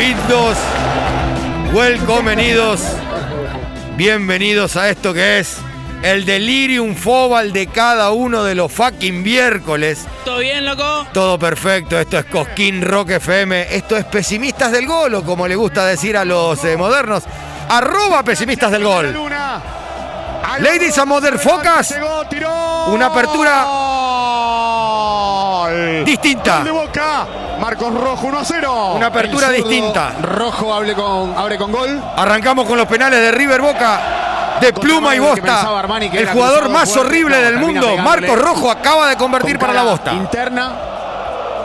Bienvenidos, welcomenidos, bienvenidos a esto que es el delirium fobal de cada uno de los fucking miércoles. ¿Todo bien, loco? Todo perfecto, esto es Cosquín Rock FM, esto es Pesimistas del Gol, o como le gusta decir a los eh, modernos, arroba Pesimistas del Gol. Luna. Ladies and tiró. una apertura Distinta. Gol de Boca. Marcos Rojo 1 a 0. Una apertura El distinta. Rojo abre con, abre con gol. Arrancamos con los penales de River Boca. De pluma y bosta. El jugador más fuerte, horrible del mundo, pegándole Marcos Rojo, acaba de convertir con para la bosta. Interna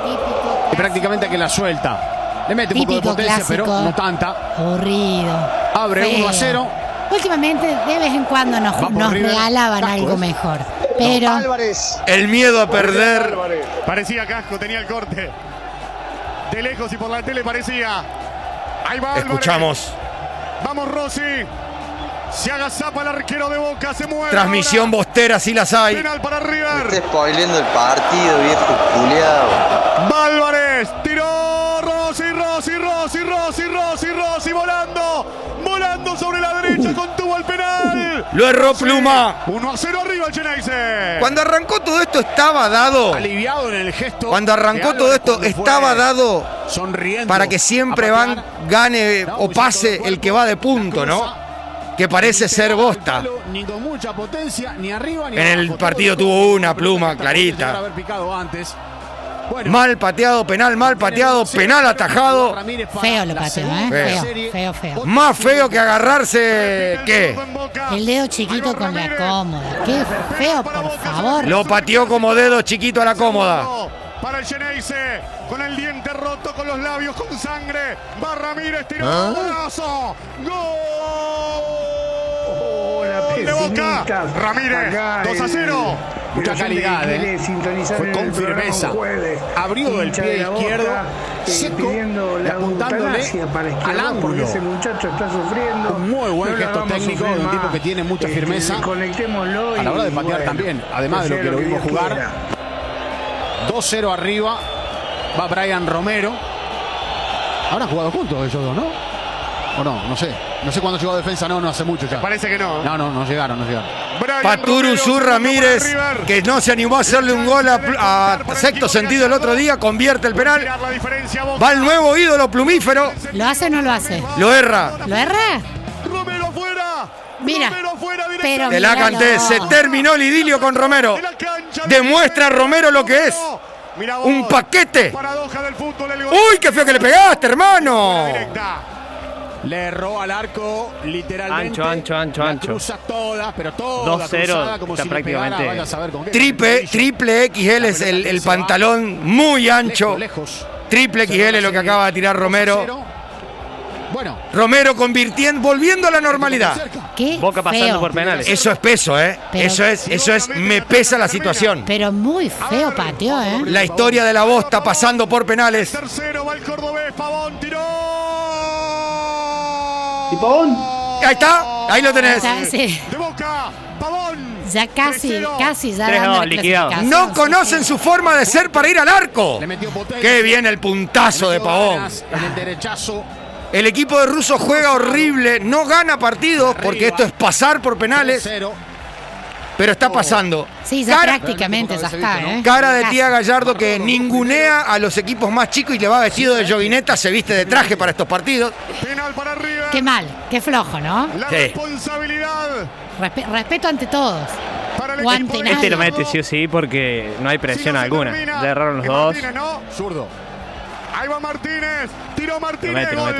Típico. y prácticamente que la suelta. Le mete un poco de potencia, pero no tanta. Aburrido. Abre Feo. 1 a 0. Últimamente, de vez en cuando nos, regalaban algo mejor. Pero El miedo a perder. Parecía casco, tenía el corte. De lejos y por la tele parecía. Ahí va Álvarez. Escuchamos. Vamos Rossi. Se agazapa el arquero de Boca, se mueve. Transmisión ahora. bostera, si las hay. Penal para Está River. spoileando el partido, viejo culiado. Álvarez tiró Rossi, Rossi, Rossi, Rossi, Rossi, Rossi volando. Volando sobre la derecha, contuvo el penal. Lo erró Pluma. 1 a 0 arriba el Geneise. Cuando arrancó todo esto estaba dado. Aliviado en el gesto. Cuando arrancó todo esto estaba dado Sonriendo. para que siempre van, gane o pase el que va de punto, ¿no? Que parece ser bosta. Ni con mucha potencia, ni arriba ni En el partido tuvo una pluma clarita. haber picado antes. Bueno, Mal pateado, penal, mal pateado, penal atajado. Feo lo pateó, ¿eh? Feo. Feo, feo, feo. Más feo que agarrarse. ¿Qué? El dedo chiquito con la cómoda. Qué feo, por favor. Lo pateó como dedo chiquito a la cómoda. Para el Geneise, con el diente roto, con los labios con sangre. Va Ramírez, tiró ¿Ah? golazo. Hola, ¡Gol de Boca! Ramírez, Acá 2 a el- 0. Mucha calidad, ¿eh? Fue con firmeza. Abrió el pie de la Boca, izquierdo, eh, seco, y apuntándole para al ángulo. ese muchacho está sufriendo. Un muy buen No gesto técnico de un tipo que tiene mucha Este, firmeza. Conectémoslo A la hora de patear bueno, también, además de lo que lo vimos jugar. quiera. 2-0 arriba. Va Brian Romero. Habrán jugado juntos ellos dos, ¿no? O no, no sé. No sé cuándo llegó a defensa, no, no hace mucho ya. Parece que no. No, no, no llegaron, no llegaron. Brian Paturu Romero, Sur segundo Ramírez, que no se animó a hacerle un gol a, a sexto sentido el otro día, convierte el penal. Va el nuevo ídolo plumífero, ¿Lo hace o no lo hace? lo erra. ¿Lo erra? Romero fuera. Mira, pero Te la canté, se terminó el idilio con Romero. De Demuestra Romero lo que es. Un paquete. Paradoja del fútbol. El gol. ¡Uy, qué feo que le pegaste, hermano! Le erró al arco, literalmente. Ancho, ancho, ancho, La ancho. Cruza toda, pero toda 2-0, cruzada, como está si pegara, prácticamente vaya a saber con qué. Triple, triple XL es el, el pantalón muy ancho. Lejos, lejos. Triple XL lo que acaba de tirar Romero. Bueno, Romero convirtiendo, volviendo a la normalidad. Qué Boca pasando feo. por penales. Eso es peso, ¿eh? Pero- Eso es, eso es, me pesa la situación. Pero muy feo pateó, ¿eh? La historia de la bosta pasando por penales. Tercero va el cordobés. Pavón tiró. ¿Y Pavón? Ahí está, ahí lo tenés. Ya, sí. De boca. Pavón. Ya casi, 3-0. casi ya 3-2, dando la liquidado. clasificación, No sí, conocen sí. su forma de ser para ir al arco. Le metió potencia. Qué bien el puntazo de Pavón. En el derechazo. El equipo de Russo juega horrible, no gana partidos porque esto es pasar por penales, 0 pero está pasando. Sí, ya Cara, prácticamente ya está, ¿eh? cara de tía Gallardo que ningunea a los equipos más chicos y le va vestido de joguineta, se viste de traje para estos partidos. Penal para River. Qué mal, qué flojo, ¿no? La Sí. responsabilidad Respe- respeto ante todos. para el Guante. Este lo mete sí o sí porque no hay Si presión no alguna. termina, Ya erraron los dos. Martínez, ¿no? Zurdo. Ahí va Martínez. Tiró Martínez. Lo mete, lo gol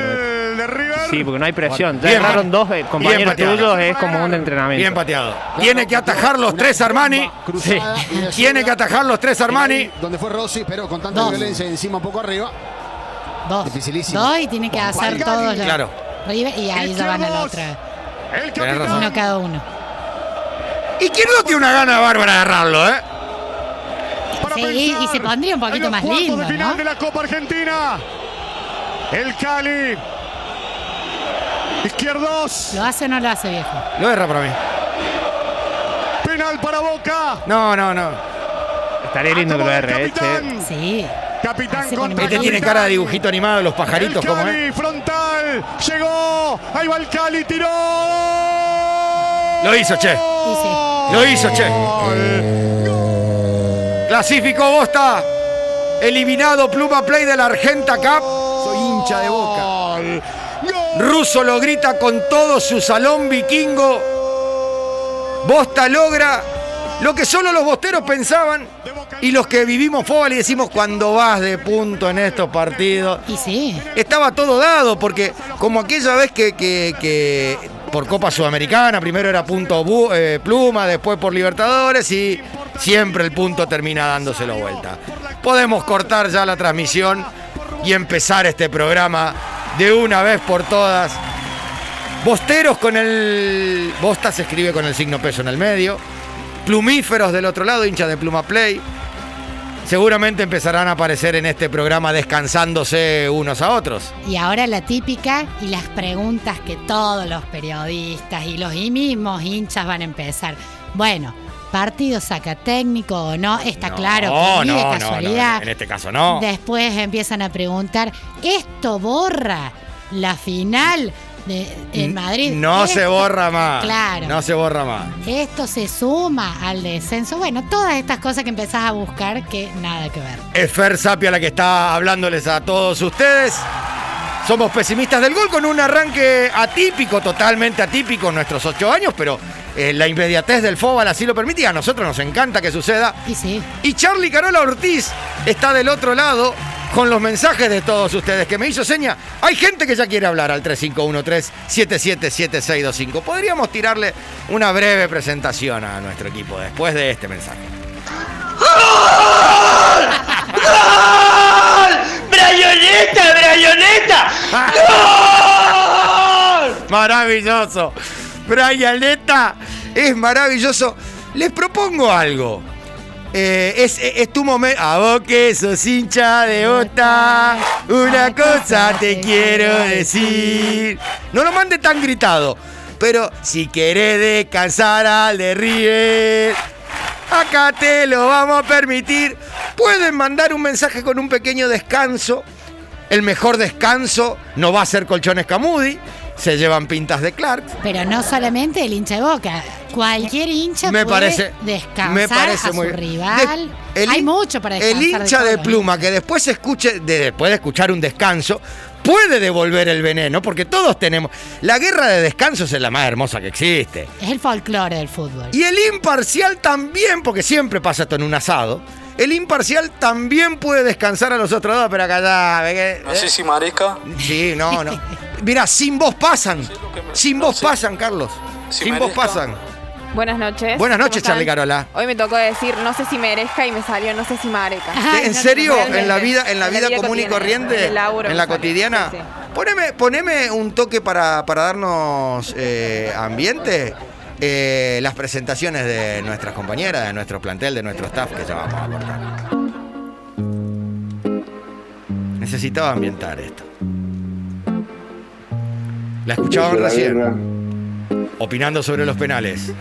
de River. Sí, porque no hay presión. Ya bien. dos eh, compañeros tuyos, es como un entrenamiento. Bien pateado. Tiene que atajar los tres Armani. De Tiene que atajar los tres Armani. Donde fue Rossi, pero con tanta Dos. violencia encima un poco arriba. Dos. Dificilísimo. Dos y tiene que hacer todos los. Claro. River y ahí ya van a la otra. Uno cada uno. Izquierdo tiene una gana bárbara de agarrarlo, ¿eh? Sí, y se pondría un poquito más lindo, ¿no? de la Copa Argentina. El Cali. Izquierdos. ¿Lo hace o no lo hace, viejo? Lo erra para mí. Penal para Boca. No, no, no. Estaría lindo que lo erre, eh. Capitán. Sí. Capitán Así contra con Este tiene cara de dibujito animado de los pajaritos, El ¿cómo Cali, es? frontal. Llegó. Ahí va el Cali, tiró. Lo hizo, che. Sí. Lo hizo, che. Clasificó Bosta. Eliminado Pluma Play de la Argenta Cup. Hincha de boca. Russo lo grita con todo su salón vikingo. Bosta logra lo que solo los bosteros pensaban y los que vivimos fútbol y decimos cuando vas de punto en estos partidos. Y sí. Estaba todo dado porque como aquella vez que, que- que por Copa Sudamericana, primero era punto bu- eh, pluma, después por Libertadores y siempre el punto termina dándoselo vuelta. Podemos cortar ya la transmisión y empezar este programa de una vez por todas. Bosteros con el. Bosta se escribe con el signo peso en el medio. Plumíferos del otro lado, hinchas de Pluma Play. Seguramente empezarán a aparecer en este programa descansándose unos a otros. Y ahora la típica y las preguntas que todos los periodistas y los mismos hinchas van a empezar. Bueno, partido saca técnico o no, está claro que ni de casualidad. en este caso no. Después empiezan a preguntar, ¿esto borra la final de, en Madrid? No se borra más. Claro. No se borra más. Esto se suma al descenso. Bueno, todas estas cosas que empezás a buscar que nada que ver. Es Fer Sapia la que está hablándoles a todos ustedes. Somos pesimistas del gol con un arranque atípico, totalmente atípico en nuestros ocho años, pero eh, la inmediatez del fútbol así lo permite y a nosotros nos encanta que suceda. Y sí, Y Charlie Carola Ortiz está del otro lado con los mensajes de todos ustedes que me hizo seña. Hay gente que ya quiere hablar al 3513-777625. Podríamos tirarle una breve presentación a nuestro equipo después de este mensaje. ¡Brayoneta, Brayoneta! Maravilloso. Brianeta es maravilloso. Les propongo algo. Eh, es, es tu momento. A vos que sos hincha de bota. Una cosa te quiero decir. No lo mande tan gritado. Pero si querés descansar al de River, acá te lo vamos a permitir. Pueden mandar un mensaje con un pequeño descanso. El mejor descanso no va a ser colchones Camudi. Se llevan pintas de Clark. pero no solamente el hincha de boca. Cualquier hincha Me puede parece, descansar me parece a muy su rival. De- el Hay mucho para descansar. El hincha de, pluma que después escuche, de- después de escuchar un descanso, puede devolver el veneno, porque todos tenemos. La guerra de descansos es la más hermosa que existe. Es el folclore del fútbol. Y el imparcial también, porque siempre pasa esto en un asado. El imparcial también puede descansar a los otros dos, pero acá ya. ve que- No sé si mareca. Sí, no, no. Mira, sin vos pasan. Sin vos pasan, Carlos. Si Sin vos pasan. Buenas noches. Buenas ¿Cómo noches, están? Charlie Carola. Hoy me tocó decir no sé si merezca y me salió no sé si mareca. Ay, ¿En no, serio? realmente. ¿En la vida, en la En vida vida común y corriente? en el laburo ¿En me la sale. cotidiana? Sí, sí. Poneme, poneme un toque para, para darnos eh, ambiente. eh, las presentaciones de nuestras compañeras, de nuestro plantel, de nuestro staff, que ya vamos a cortar. Necesitaba ambientar esto. La escuchaban recién, opinando sobre los penales.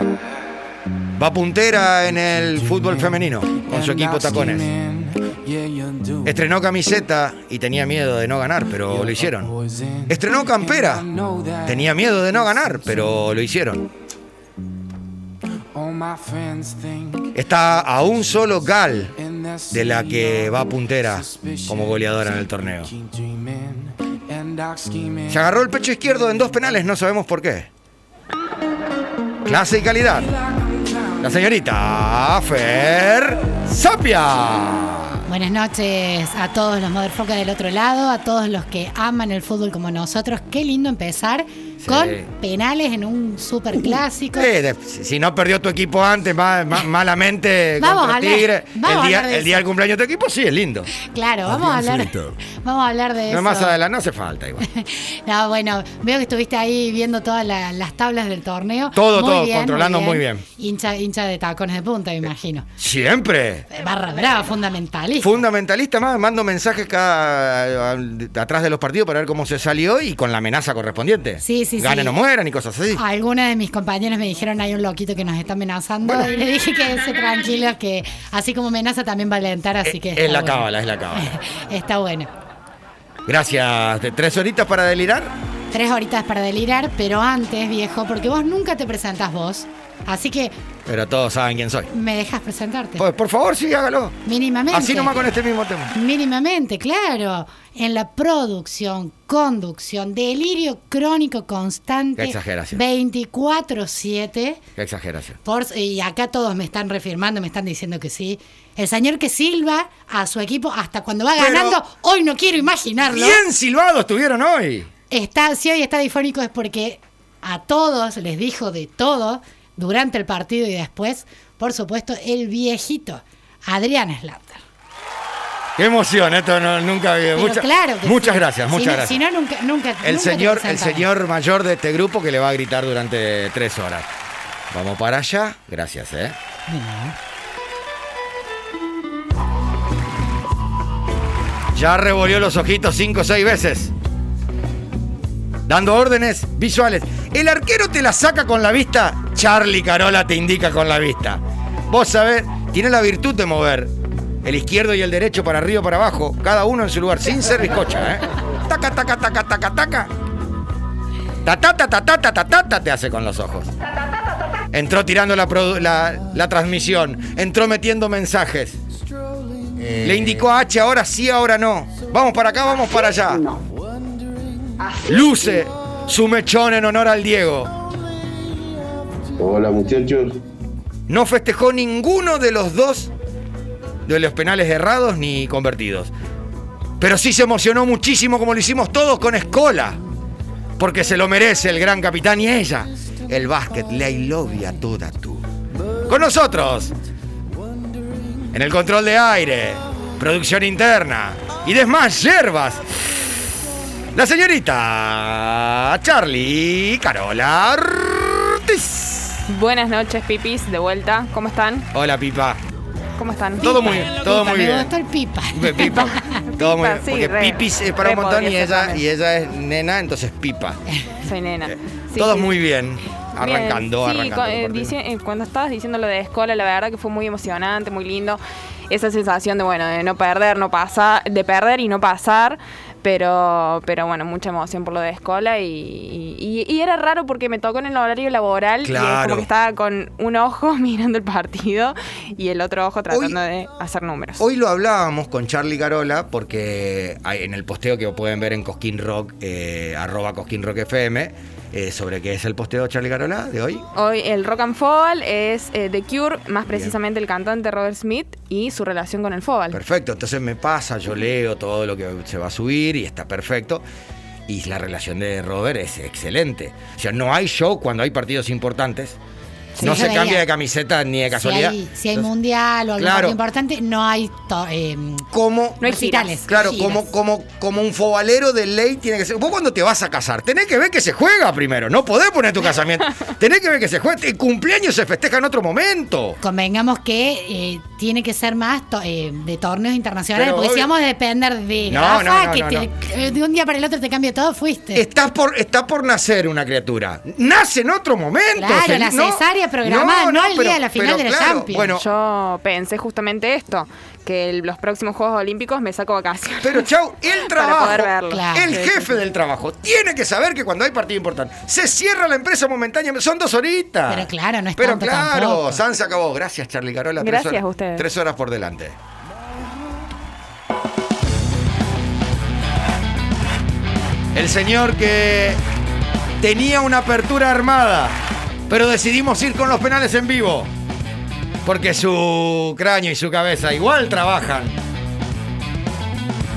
Va puntera en el fútbol femenino, con su equipo Tacones. Estrenó camiseta y tenía miedo de no ganar, pero lo hicieron. Estrenó campera. Tenía miedo de no ganar, pero lo hicieron. Está a un solo gal de la que va puntera como goleadora en el torneo. Se agarró el pecho izquierdo en dos penales, no sabemos por qué. Clase y calidad. La señorita Fer Sapia. Buenas noches a todos los motherfuckers del otro lado, a todos los que aman el fútbol como nosotros. Qué lindo empezar con penales en un super clásico. Si no perdió tu equipo antes, ma- ma- malamente Vamos contra a hablar- Tigre, vamos el día, hablar de el día eso. del cumpleaños de tu equipo, sí, es lindo. Claro, vamos a hablar, vamos a hablar de No eso. más adelante, no hace falta igual. No, bueno, veo que estuviste ahí viendo todas la- las tablas del torneo. Todo, todo, controlando muy Hincha, hincha de tacones de punta, me imagino. Siempre. Barra brava, fundamentalista. Fundamentalista más, mando mensajes cada, a- atrás de los partidos para ver cómo se salió y con la amenaza correspondiente. Sí, sí, sí, ganen sí. o mueran y cosas así. Algunos de mis compañeros me dijeron hay un loquito que nos está amenazando y le dije que se tranquilo que así como amenaza también va a alentar, así que Eh, está es la bueno. cábala, es la cábala. Está bueno. Gracias. ¿De ¿Tres horitas para delirar? Tres horitas para delirar, pero antes, viejo, porque vos nunca te presentás vos. Así que Pero todos saben quién soy. me dejas presentarte. Pues, por favor, sí, hágalo. Mínimamente. Así nomás con este mismo tema. Mínimamente, claro. En la producción, conducción, delirio crónico constante. Qué exageración. 24-7. Qué exageración. Por- y acá todos me están refirmando, me están diciendo que sí. El señor que silba a su equipo hasta cuando va Pero- ganando, hoy no quiero imaginarlo. Bien silbados estuvieron hoy. Está, si hoy está difónico es porque a todos les dijo de todo durante el partido y después, por supuesto, el viejito Adrián Slater. Qué emoción, esto no, nunca había. Mucha- claro muchas sí. gracias, Si muchas no- gracias. Si no, nunca, nunca. el nunca señor, el señor mayor de este grupo que le va a gritar durante tres horas. Vamos para allá. Gracias, eh. Ya revolvió los ojitos cinco o seis veces. Dando órdenes visuales. El arquero te la saca con la vista, Charlie Carola te indica con la vista. Vos sabés, tiene la virtud de mover el izquierdo y el derecho para arriba para abajo, cada uno en su lugar, sin ser bizcocha, ¿eh? Taca, taca, taca, taca, taca. Ta ta ta te hace con los ojos. Entró tirando la, transmisión, entró metiendo mensajes. Eh. Le indicó a H ahora sí, ahora no. Vamos para acá, vamos para allá. No. Luce su mechón en honor al Diego. Hola muchachos. No festejó ninguno de los dos de los penales errados ni convertidos. Pero sí se emocionó muchísimo como lo hicimos todos con Escola. Porque se lo merece el gran capitán y ella. El básquet, la ilovia toda tú. Con nosotros. En el control de aire. Producción interna. Y demás yerbas. La señorita Charlie Carola. Buenas noches, pipis, de vuelta. ¿Cómo están? Hola, Pipa. ¿Cómo están? Todo muy bien, todo Pipa, muy me bien. gustó el pipa. Pipa. Todo muy bien. sí, Porque re, Pipis es para un montón y ella, y ella es nena, entonces Pipa. Soy nena. Sí, Todo sí. muy bien. Arrancando, Bien. Sí, arrancando. cu- eh, eh, cuando estabas diciendo lo de escuela, la verdad que fue muy emocionante, muy lindo. Esa sensación de, bueno, de no perder, no pasar, de perder y no pasar. Pero, pero bueno, mucha emoción por lo de escuela y, y- y era raro porque me tocó en el horario laboral y Claro. como que estaba con un ojo mirando el partido y el otro ojo tratando de hacer números. Hoy lo hablábamos con Charlie Carola porque hay- en el posteo que pueden ver en Cosquín Rock, eh, arroba Cosquín Rock FM, eh, sobre qué es el posteo Charlie Carola de hoy. Hoy el rock and fall es eh, The Cure, más precisamente el cantante Robert Smith y su relación con el fútbol. Perfecto, entonces me pasa, yo leo todo lo que se va a subir y está perfecto. Y la relación de Robert es excelente. O sea, no hay show cuando hay partidos importantes. Sí, no se veía. cambia de camiseta ni de Si casualidad. hay, si hay Entonces, mundial o algo Claro. importante, no hay to- eh, como No hay recitales, Claro, giras. como, como, como un fobalero de ley tiene que ser. Vos cuando te vas a casar, tenés que ver que se juega primero. No podés poner tu casamiento. tenés que ver que se juega. El cumpleaños se festeja en otro momento. Convengamos que eh, tiene que ser más to- eh, de torneos internacionales, Pero porque si vamos a depender de No, Rafa, no, no, que no, te- de un día para el otro te cambia todo, fuiste. Está por, está por nacer una criatura. Nace en otro momento. Claro, la cesárea programada, no el día de la final de la Champions. Bueno, Yo pensé justamente esto, que el- los próximos Juegos Olímpicos me saco vacaciones. pero chau, el Para trabajo. poder verlo. Claro. El Sí, jefe del trabajo tiene que saber que cuando hay partido importante se cierra la empresa momentáneamente. Son dos horitas. Pero claro, no es Pero tanto claro, tampoco. San se acabó. Gracias, Charlie Carola. Tres Gracias horas- a ustedes. Tres horas por delante. El señor que tenía una apertura armada, pero decidimos ir con los penales en vivo. Porque su cráneo y su cabeza igual trabajan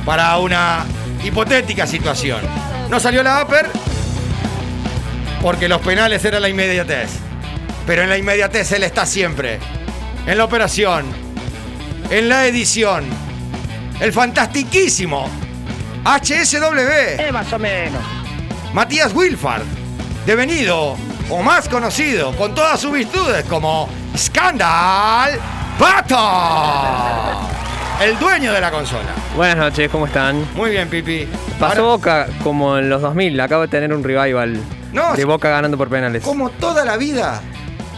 para una hipotética situación. No salió la upper porque los penales era la inmediatez. Pero en la inmediatez él está siempre. En la operación, en la edición, el fantastiquísimo HSW. más o menos. Matías Wilfard, devenido o más conocido con todas sus virtudes como Scandal Pato, el dueño de la consola. Buenas noches, ¿cómo están? Muy bien, Pipi. Pasó Ahora- Boca como en los 2000, acabo de tener un revival. No, de Boca ganando por penales. como toda la vida.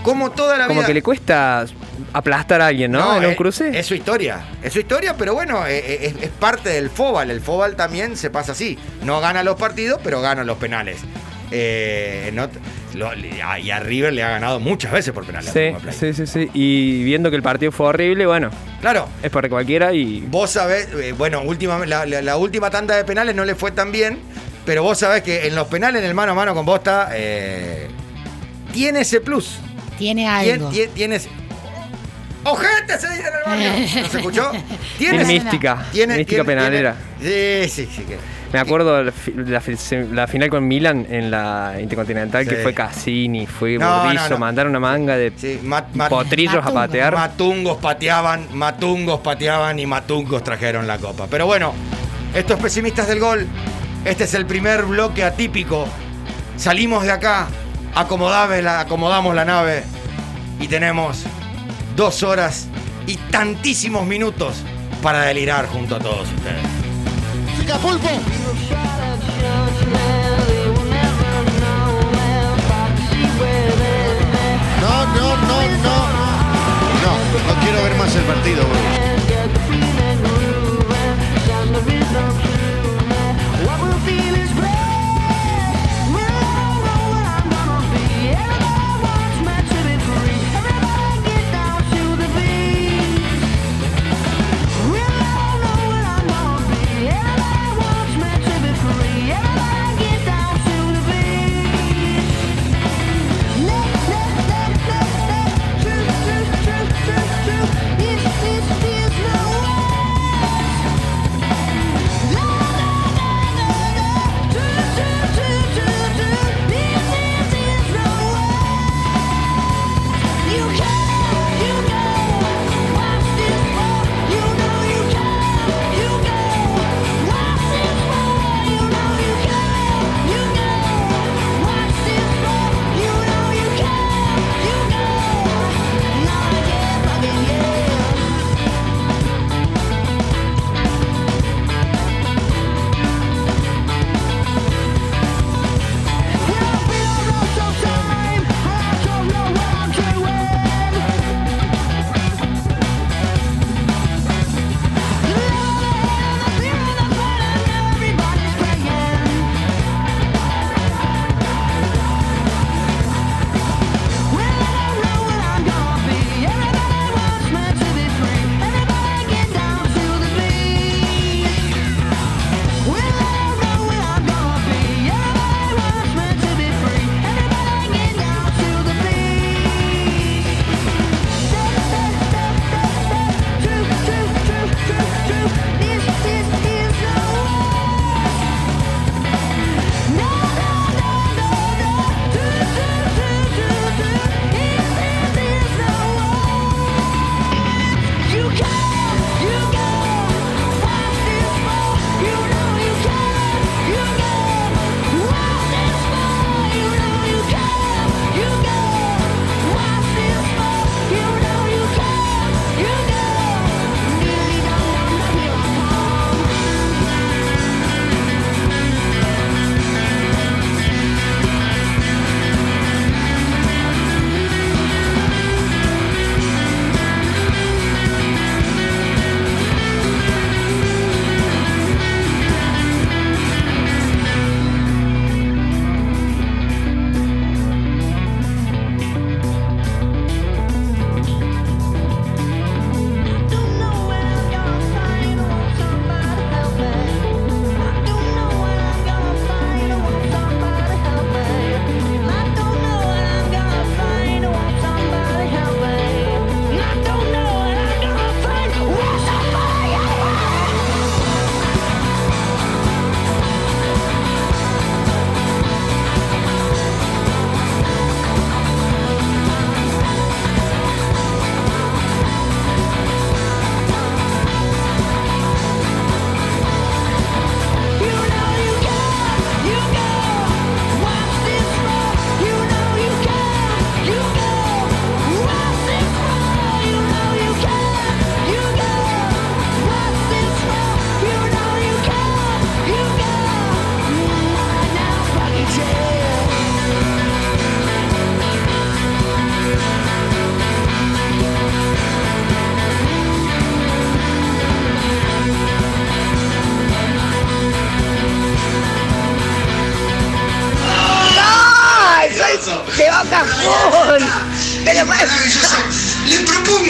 Como toda la Como vida. que le cuesta aplastar a alguien, ¿no? en un es- cruce. Es su historia. Es su historia, pero bueno, eh, eh, es, es parte del Fobal. El Fobal también se pasa así. No gana los partidos, pero gana los penales. Eh, no- lo- y a River le ha ganado muchas veces por penales. Sí, sí, sí, sí. Y viendo que el partido fue horrible, bueno, Claro. es para cualquiera y Vos sabés, eh, bueno, última, la, la- la última tanda de penales no le fue tan bien, pero vos sabés que en los penales, en el mano a mano con Bosta, eh, tiene ese plus. Tiene Tien- algo. tien- Tienes. ¡Ojete! Se dice en el barrio. ¿No se escuchó? es mística, mística penalera. tiene- sí, sí, sí. que- Me acuerdo la, la final con Milan en la Intercontinental, Sí. que fue Cassini, fue No, Burdizo, no, no. mandaron una manga de Sí, mat- mat- potrillos a patear. Matungos pateaban, matungos pateaban y matungos trajeron la copa. Pero bueno, estos pesimistas del gol, este es el primer bloque atípico. Salimos de acá, la- acomodamos la nave y tenemos dos horas y tantísimos minutos para delirar junto a todos ustedes. Chica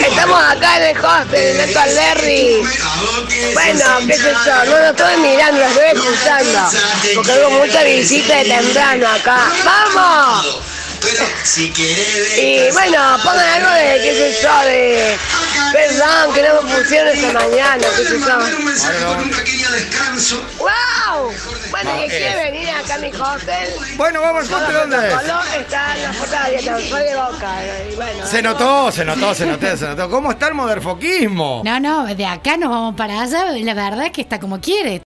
Estamos acá en el hostel, en el Alberri. Bueno, qué sé yo, no lo estoy mirando, lo estoy escuchando. Porque hubo mucha visita de temprano acá. ¡Vamos! Y bueno, pongan algo de, qué sé yo, de Perdón, que no me pusieron esta mañana, qué sé yo. ¡Wow! Bueno, ¿y quiere venir acá a mi hostel? Bueno, vamos al hostel, ¿dónde es? Está en la puerta de dieta, soy de Boca. Y bueno, Se notó, se notó, se notó, se notó. ¿Cómo está el moderfoquismo? No, no, de acá nos vamos para allá. La verdad es que está como quiere.